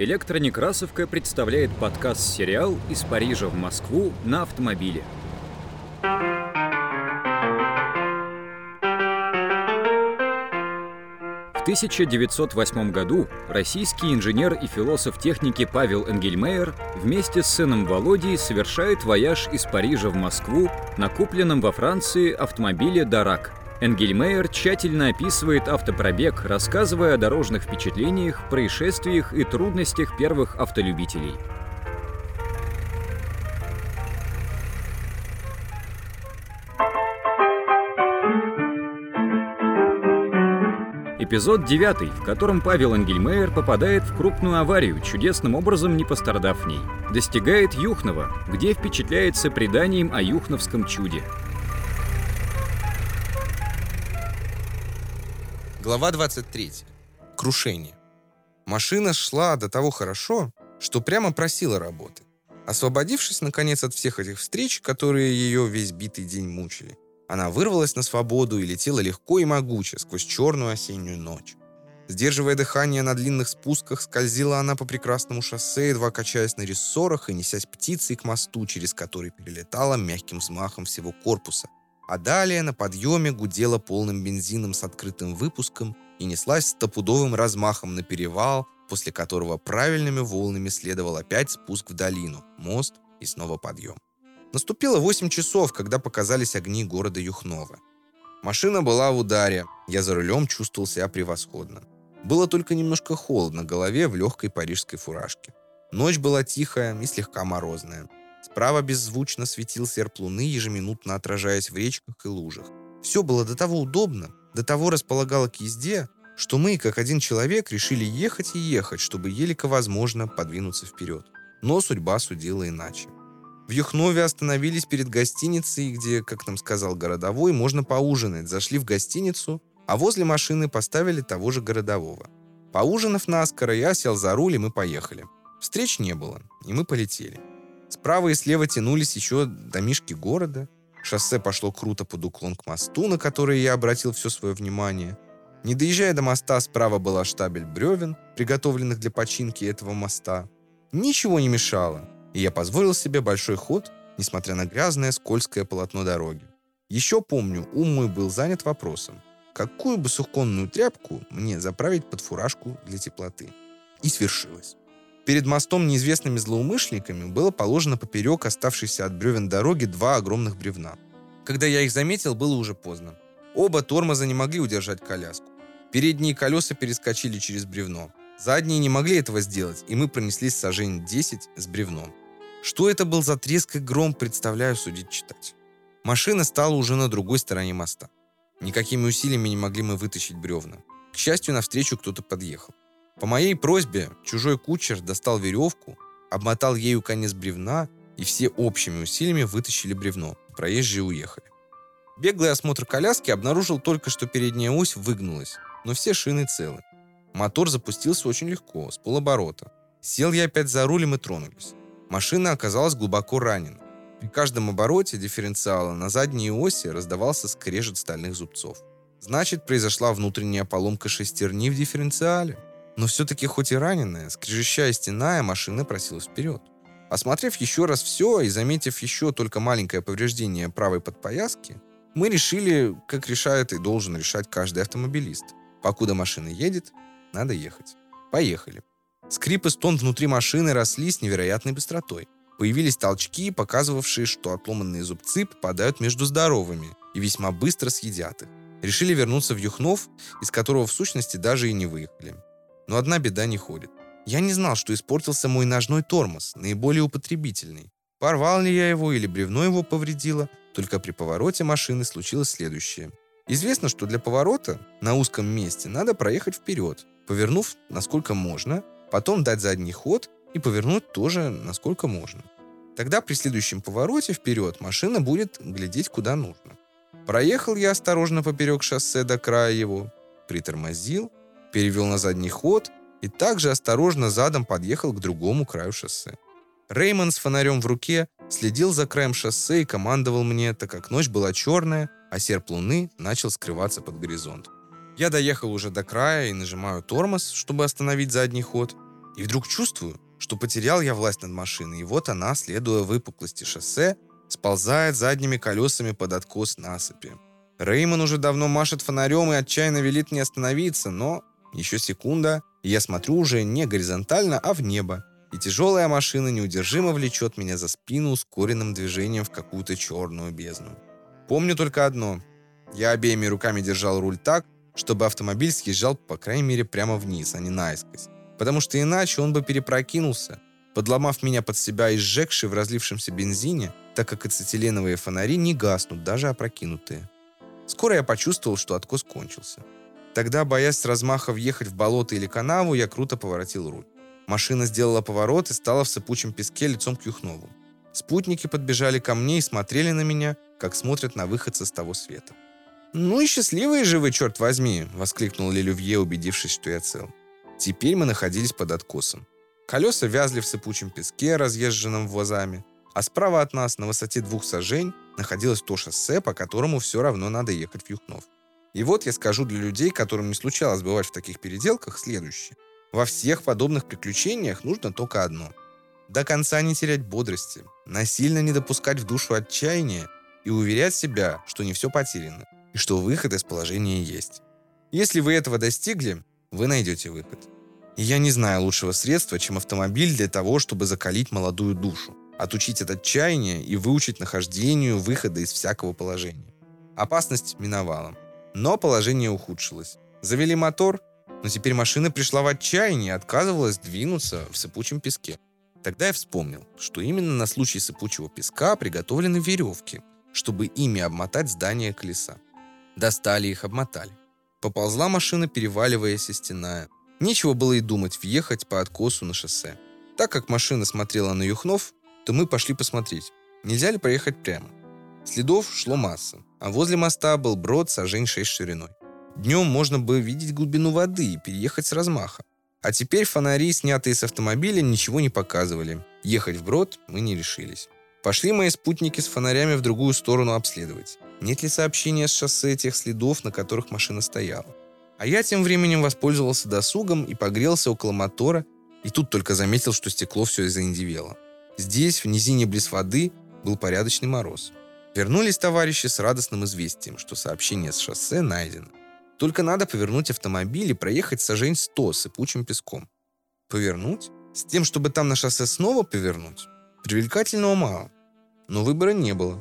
Электронекрасовка представляет подкаст-сериал «Из Парижа в Москву на автомобиле». В 1908 году российский инженер и философ техники Павел Энгельмейер вместе с сыном Володей совершает вояж из Парижа в Москву на купленном во Франции автомобиле «Дарак», Энгельмейер тщательно описывает автопробег, рассказывая о дорожных впечатлениях, происшествиях и трудностях первых автолюбителей. Эпизод 9, в котором Павел Энгельмейер попадает в крупную аварию, чудесным образом не пострадав в ней. Достигает Юхнова, где впечатляется преданием о юхновском чуде. Глава 23. Крушение. Машина шла до того хорошо, что прямо просила работы. Освободившись, наконец, от всех этих встреч, которые ее весь битый день мучили, она вырвалась на свободу и летела легко и могуче сквозь черную осеннюю ночь. Сдерживая дыхание на длинных спусках, скользила она по прекрасному шоссе, едва качаясь на рессорах и несясь птицей к мосту, через который перелетала мягким взмахом всего корпуса – а далее на подъеме гудела полным бензином с открытым выпуском и неслась стопудовым размахом на перевал, после которого правильными волнами следовал опять спуск в долину, мост и снова подъем. Наступило 8 часов, когда показались огни города Юхнова. Машина была в ударе, я за рулем чувствовал себя превосходно. Было только немножко холодно голове в легкой парижской фуражке. Ночь была тихая и слегка морозная. Справа беззвучно светил серп луны, ежеминутно отражаясь в речках и лужах. Все было до того удобно, до того располагало к езде, что мы, как один человек, решили ехать и ехать, чтобы елико возможно подвинуться вперед. Но судьба судила иначе. В Юхнове остановились перед гостиницей, где, как нам сказал городовой, можно поужинать. Зашли в гостиницу, а возле машины поставили того же городового. Поужинав наскоро, я сел за руль, и мы поехали. Встреч не было, и мы полетели. Справа и слева тянулись еще домишки города. Шоссе пошло круто под уклон к мосту, на который я обратил все свое внимание. Не доезжая до моста, справа была штабель бревен, приготовленных для починки этого моста. Ничего не мешало, и я позволил себе большой ход, несмотря на грязное, скользкое полотно дороги. Еще помню, ум мой был занят вопросом, какую бы суконную тряпку мне заправить под фуражку для теплоты. И свершилось. Перед мостом неизвестными злоумышленниками было положено поперек оставшейся от бревен дороги два огромных бревна. Когда я их заметил, было уже поздно. Оба тормоза не могли удержать коляску. Передние колеса перескочили через бревно. Задние не могли этого сделать, и мы пронеслись сажень 10 с бревном. Что это был за треск и гром, представляю судить читать. Машина стала уже на другой стороне моста. Никакими усилиями не могли мы вытащить бревна. К счастью, навстречу кто-то подъехал. По моей просьбе чужой кучер достал веревку, обмотал ею конец бревна, и все общими усилиями вытащили бревно. Проезжие уехали. Беглый осмотр коляски обнаружил только, что передняя ось выгнулась, но все шины целы. Мотор запустился очень легко, с полоборота. Сел я опять за рулем и тронулись. Машина оказалась глубоко ранена. При каждом обороте дифференциала на задней оси раздавался скрежет стальных зубцов. Значит, произошла внутренняя поломка шестерни в дифференциале. Но все-таки хоть и раненая, скрежещая стеная, машина просилась вперед. Осмотрев еще раз все и заметив еще только маленькое повреждение правой подпояски, мы решили, как решает и должен решать каждый автомобилист. Покуда машина едет, надо ехать. Поехали. Скрип и стон внутри машины росли с невероятной быстротой. Появились толчки, показывавшие, что отломанные зубцы попадают между здоровыми и весьма быстро съедят их. Решили вернуться в Юхнов, из которого в сущности даже и не выехали но одна беда не ходит. Я не знал, что испортился мой ножной тормоз, наиболее употребительный. Порвал ли я его или бревно его повредило, только при повороте машины случилось следующее. Известно, что для поворота на узком месте надо проехать вперед, повернув насколько можно, потом дать задний ход и повернуть тоже насколько можно. Тогда при следующем повороте вперед машина будет глядеть куда нужно. Проехал я осторожно поперек шоссе до края его, притормозил, перевел на задний ход и также осторожно задом подъехал к другому краю шоссе. Реймон с фонарем в руке следил за краем шоссе и командовал мне, так как ночь была черная, а серп луны начал скрываться под горизонт. Я доехал уже до края и нажимаю тормоз, чтобы остановить задний ход. И вдруг чувствую, что потерял я власть над машиной, и вот она, следуя выпуклости шоссе, сползает задними колесами под откос насыпи. Реймон уже давно машет фонарем и отчаянно велит мне остановиться, но еще секунда, и я смотрю уже не горизонтально, а в небо, и тяжелая машина неудержимо влечет меня за спину ускоренным движением в какую-то черную бездну. Помню только одно. Я обеими руками держал руль так, чтобы автомобиль съезжал, по крайней мере, прямо вниз, а не наискось. Потому что иначе он бы перепрокинулся, подломав меня под себя и сжегший в разлившемся бензине, так как ацетиленовые фонари не гаснут, даже опрокинутые. Скоро я почувствовал, что откос кончился. Тогда, боясь с размаха въехать в болото или канаву, я круто поворотил руль. Машина сделала поворот и стала в сыпучем песке лицом к Юхнову. Спутники подбежали ко мне и смотрели на меня, как смотрят на выходца с того света. «Ну и счастливые же вы, черт возьми!» — воскликнул Лелювье, убедившись, что я цел. Теперь мы находились под откосом. Колеса вязли в сыпучем песке, разъезженном возами, а справа от нас, на высоте двух сажень, находилось то шоссе, по которому все равно надо ехать в Юхнов. И вот я скажу для людей, которым не случалось бывать в таких переделках, следующее. Во всех подобных приключениях нужно только одно. До конца не терять бодрости, насильно не допускать в душу отчаяния и уверять себя, что не все потеряно и что выход из положения есть. Если вы этого достигли, вы найдете выход. И я не знаю лучшего средства, чем автомобиль для того, чтобы закалить молодую душу, отучить от отчаяния и выучить нахождению выхода из всякого положения. Опасность миновала. Но положение ухудшилось. Завели мотор, но теперь машина пришла в отчаяние и отказывалась двинуться в сыпучем песке. Тогда я вспомнил, что именно на случай сыпучего песка приготовлены веревки, чтобы ими обмотать здание колеса. Достали их, обмотали. Поползла машина, переваливаясь и стеная. Нечего было и думать въехать по откосу на шоссе. Так как машина смотрела на Юхнов, то мы пошли посмотреть, нельзя ли проехать прямо. Следов шло масса, а возле моста был брод сажень 6 шириной. Днем можно было видеть глубину воды и переехать с размаха. А теперь фонари, снятые с автомобиля, ничего не показывали. Ехать в брод мы не решились. Пошли мои спутники с фонарями в другую сторону обследовать. Нет ли сообщения с шоссе тех следов, на которых машина стояла? А я тем временем воспользовался досугом и погрелся около мотора, и тут только заметил, что стекло все заиндивело. Здесь, в низине близ воды, был порядочный мороз. Вернулись товарищи с радостным известием, что сообщение с шоссе найдено. Только надо повернуть автомобиль и проехать сажень 100 сыпучим песком. Повернуть? С тем, чтобы там на шоссе снова повернуть? Привлекательного мало. Но выбора не было.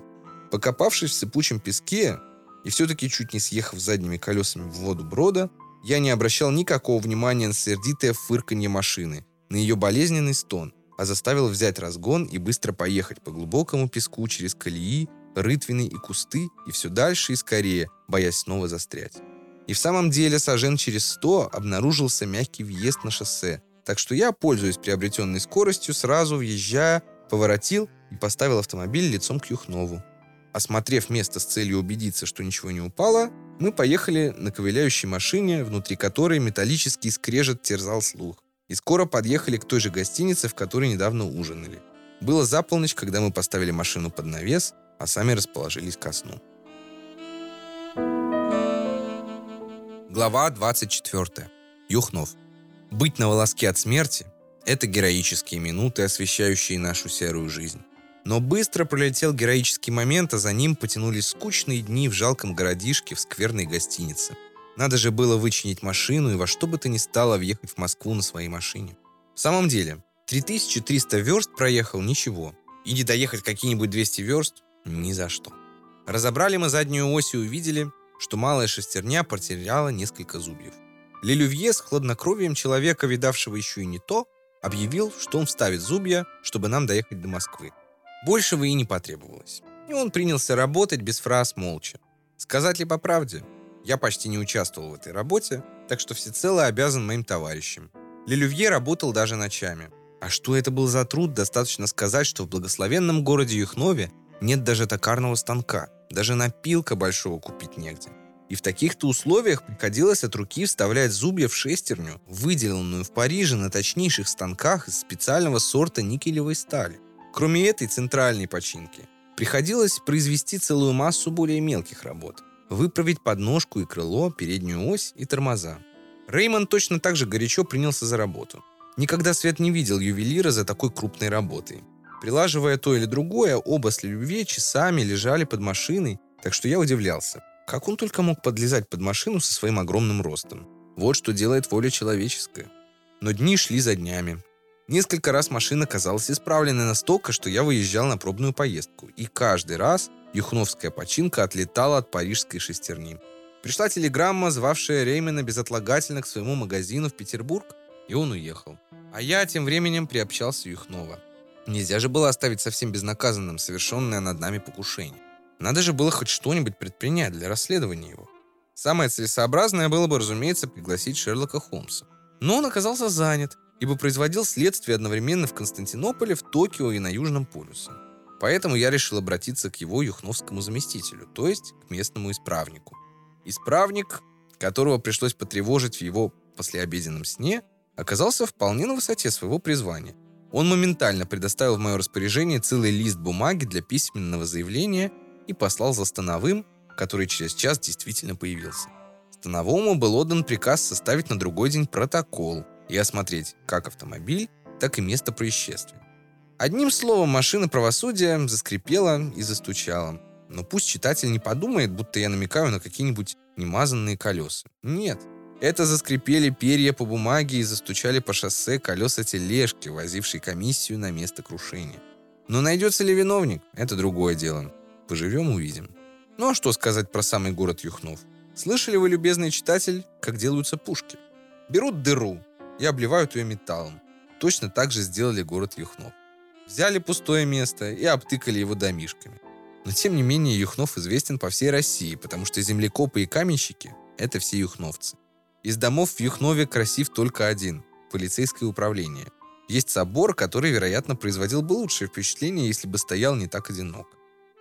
Покопавшись в сыпучем песке и все-таки чуть не съехав задними колесами в воду брода, я не обращал никакого внимания на сердитое фырканье машины, на ее болезненный стон, а заставил взять разгон и быстро поехать по глубокому песку через колеи, рытвины и кусты, и все дальше и скорее, боясь снова застрять. И в самом деле сажен через 100 обнаружился мягкий въезд на шоссе, так что я, пользуясь приобретенной скоростью, сразу въезжая, поворотил и поставил автомобиль лицом к Юхнову. Осмотрев место с целью убедиться, что ничего не упало, мы поехали на ковыляющей машине, внутри которой металлический скрежет терзал слух. И скоро подъехали к той же гостинице, в которой недавно ужинали. Было за полночь, когда мы поставили машину под навес, а сами расположились ко сну. Глава 24. Юхнов. Быть на волоске от смерти – это героические минуты, освещающие нашу серую жизнь. Но быстро пролетел героический момент, а за ним потянулись скучные дни в жалком городишке в скверной гостинице. Надо же было вычинить машину и во что бы то ни стало въехать в Москву на своей машине. В самом деле, 3300 верст проехал – ничего. И не доехать какие-нибудь 200 верст ни за что. Разобрали мы заднюю ось и увидели, что малая шестерня потеряла несколько зубьев. Лелювье с хладнокровием человека, видавшего еще и не то, объявил, что он вставит зубья, чтобы нам доехать до Москвы. Большего и не потребовалось. И он принялся работать без фраз молча. Сказать ли по правде? Я почти не участвовал в этой работе, так что всецело обязан моим товарищам. Лелювье работал даже ночами. А что это был за труд, достаточно сказать, что в благословенном городе Юхнове нет даже токарного станка, даже напилка большого купить негде. И в таких-то условиях приходилось от руки вставлять зубья в шестерню, выделенную в Париже на точнейших станках из специального сорта никелевой стали. Кроме этой центральной починки, приходилось произвести целую массу более мелких работ. Выправить подножку и крыло, переднюю ось и тормоза. Реймон точно так же горячо принялся за работу. Никогда Свет не видел ювелира за такой крупной работой. Прилаживая то или другое, оба с Лювье часами лежали под машиной, так что я удивлялся. Как он только мог подлезать под машину со своим огромным ростом? Вот что делает воля человеческая. Но дни шли за днями. Несколько раз машина казалась исправленной настолько, что я выезжал на пробную поездку. И каждый раз юхновская починка отлетала от парижской шестерни. Пришла телеграмма, звавшая Реймена безотлагательно к своему магазину в Петербург, и он уехал. А я тем временем приобщался Юхнова. Нельзя же было оставить совсем безнаказанным совершенное над нами покушение. Надо же было хоть что-нибудь предпринять для расследования его. Самое целесообразное было бы, разумеется, пригласить Шерлока Холмса. Но он оказался занят, ибо производил следствие одновременно в Константинополе, в Токио и на Южном полюсе. Поэтому я решил обратиться к его юхновскому заместителю, то есть к местному исправнику. Исправник, которого пришлось потревожить в его послеобеденном сне, оказался вполне на высоте своего призвания. Он моментально предоставил в мое распоряжение целый лист бумаги для письменного заявления и послал за Становым, который через час действительно появился. Становому был отдан приказ составить на другой день протокол и осмотреть как автомобиль, так и место происшествия. Одним словом, машина правосудия заскрипела и застучала. Но пусть читатель не подумает, будто я намекаю на какие-нибудь немазанные колеса. Нет, это заскрипели перья по бумаге и застучали по шоссе колеса тележки, возившей комиссию на место крушения. Но найдется ли виновник, это другое дело. Поживем, увидим. Ну а что сказать про самый город Юхнов? Слышали вы, любезный читатель, как делаются пушки? Берут дыру и обливают ее металлом. Точно так же сделали город Юхнов. Взяли пустое место и обтыкали его домишками. Но тем не менее Юхнов известен по всей России, потому что землекопы и каменщики – это все юхновцы. Из домов в Юхнове красив только один – полицейское управление. Есть собор, который, вероятно, производил бы лучшее впечатление, если бы стоял не так одинок.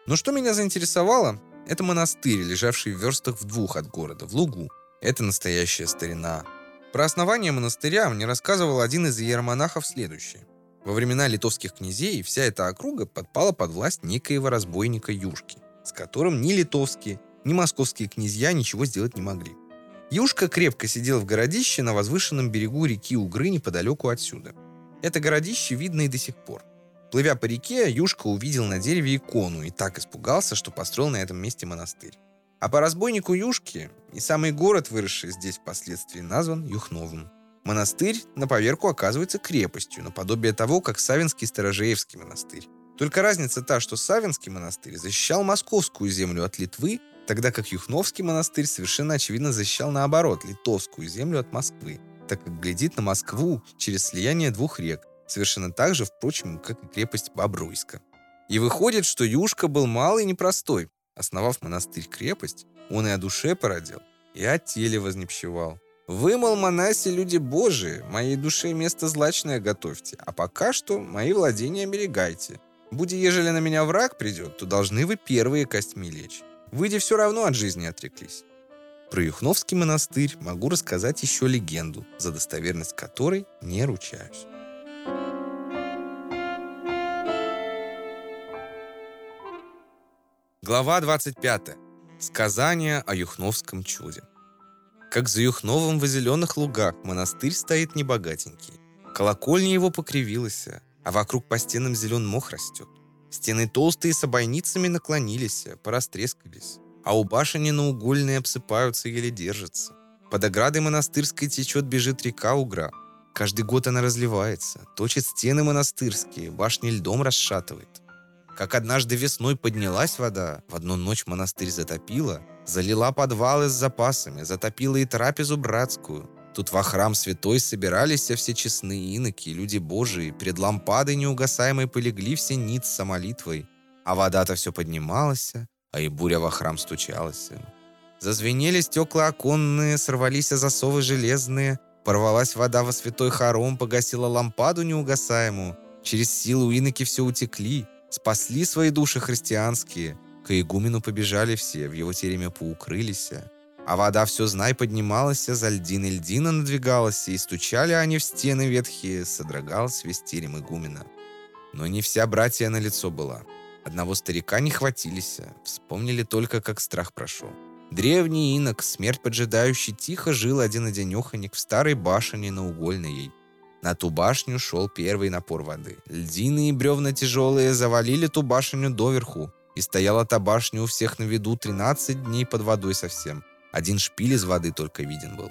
Но что меня заинтересовало, это монастырь, лежавший в верстах в двух от города, в лугу. Это настоящая старина. Про основание монастыря мне рассказывал один из иеромонахов следующее. Во времена литовских князей вся эта округа подпала под власть некоего разбойника Юшки, с которым ни литовские, ни московские князья ничего сделать не могли. Юшка крепко сидел в городище на возвышенном берегу реки Угры неподалеку отсюда. Это городище видно и до сих пор. Плывя по реке, Юшка увидел на дереве икону и так испугался, что построил на этом месте монастырь. А по разбойнику Юшки и самый город, выросший здесь впоследствии, назван Юхновым. Монастырь на поверку оказывается крепостью, наподобие того, как Савинский Сторожеевский монастырь. Только разница та, что Савинский монастырь защищал московскую землю от Литвы, тогда как Юхновский монастырь совершенно очевидно защищал наоборот литовскую землю от Москвы, так как глядит на Москву через слияние двух рек, совершенно так же, впрочем, как и крепость Бобруйска. И выходит, что Юшка был малый и непростой. Основав монастырь-крепость, он и о душе породил, и о теле вознепщевал. Вы, мол, монаси, люди божии, моей душе место злачное готовьте, а пока что мои владения оберегайте. Буди, ежели на меня враг придет, то должны вы первые костьми лечь. Выйди все равно от жизни отреклись. Про Юхновский монастырь могу рассказать еще легенду, за достоверность которой не ручаюсь. Глава 25. Сказание о Юхновском чуде. Как за Юхновым в зеленых лугах монастырь стоит небогатенький. Колокольня его покривилась, а вокруг по стенам зелен мох растет. Стены толстые с обойницами наклонились, порастрескались, а у башни наугольные обсыпаются, еле держатся. Под оградой монастырской течет, бежит река Угра. Каждый год она разливается, точит стены монастырские, башни льдом расшатывает. Как однажды весной поднялась вода, в одну ночь монастырь затопила, залила подвалы с запасами, затопила и трапезу братскую, Тут во храм святой собирались все честные иноки, люди божии, пред лампадой неугасаемой полегли все ниц со молитвой, а вода-то все поднималась, а и буря во храм стучалась. Зазвенели стекла оконные, сорвались засовы железные, порвалась вода во святой хором, погасила лампаду неугасаемую, через силу иноки все утекли, спасли свои души христианские, к игумену побежали все, в его тереме поукрылись, а вода все, знай, поднималась, за льдин и льдина надвигалась, и стучали они в стены ветхие, содрогалась весь терем игумена. Но не вся братья на лицо была. Одного старика не хватились, вспомнили только, как страх прошел. Древний инок, смерть поджидающий, тихо жил один одинеханик в старой башне на угольной ей. На ту башню шел первый напор воды. Льдины и бревна тяжелые завалили ту башню доверху, и стояла та башня у всех на виду 13 дней под водой совсем. Один шпиль из воды только виден был.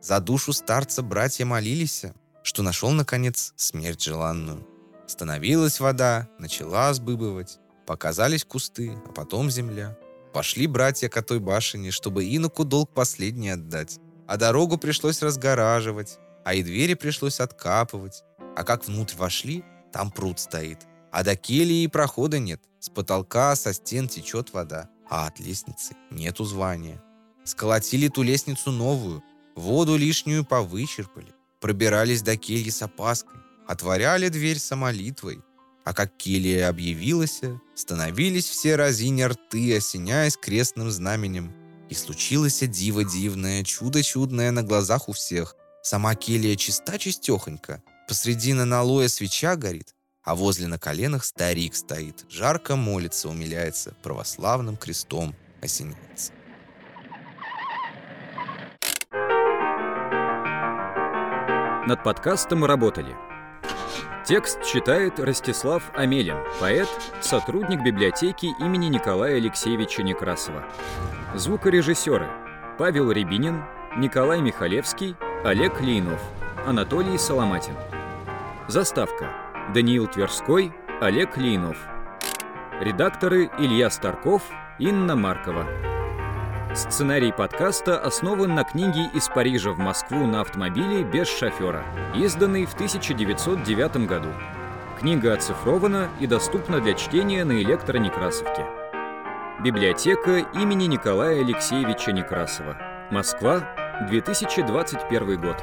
За душу старца братья молились, что нашел, наконец, смерть желанную. Становилась вода, начала сбыбывать, показались кусты, а потом земля. Пошли братья к той башне, чтобы иноку долг последний отдать. А дорогу пришлось разгораживать, а и двери пришлось откапывать. А как внутрь вошли, там пруд стоит. А до кельи и прохода нет. С потолка, со стен течет вода. А от лестницы нету звания. Сколотили ту лестницу новую, воду лишнюю повычерпали. Пробирались до кельи с опаской. Отворяли дверь самолитвой. А как келья объявилась, становились все разиня рты, осеняясь крестным знаменем. И случилось диво дивное, чудо чудное на глазах у всех. Сама келья чиста чистехонька, посреди налоя свеча горит, а возле на коленах старик стоит, жарко молится, умиляется, православным крестом осеняется. Над подкастом работали Текст читает Ростислав Амелин, поэт, сотрудник библиотеки имени Николая Алексеевича Некрасова. Звукорежиссеры Павел Рябинин, Николай Михалевский, Олег Лейнов, Анатолий Соломатин. Заставка Даниил Тверской, Олег Лейнов. Редакторы Илья Старков, Инна Маркова. Сценарий подкаста основан на книге «Из Парижа в Москву на автомобиле без шофера», изданной в 1909 году. Книга оцифрована и доступна для чтения на электронекрасовке. Библиотека имени Николая Алексеевича Некрасова. Москва, 2021 год.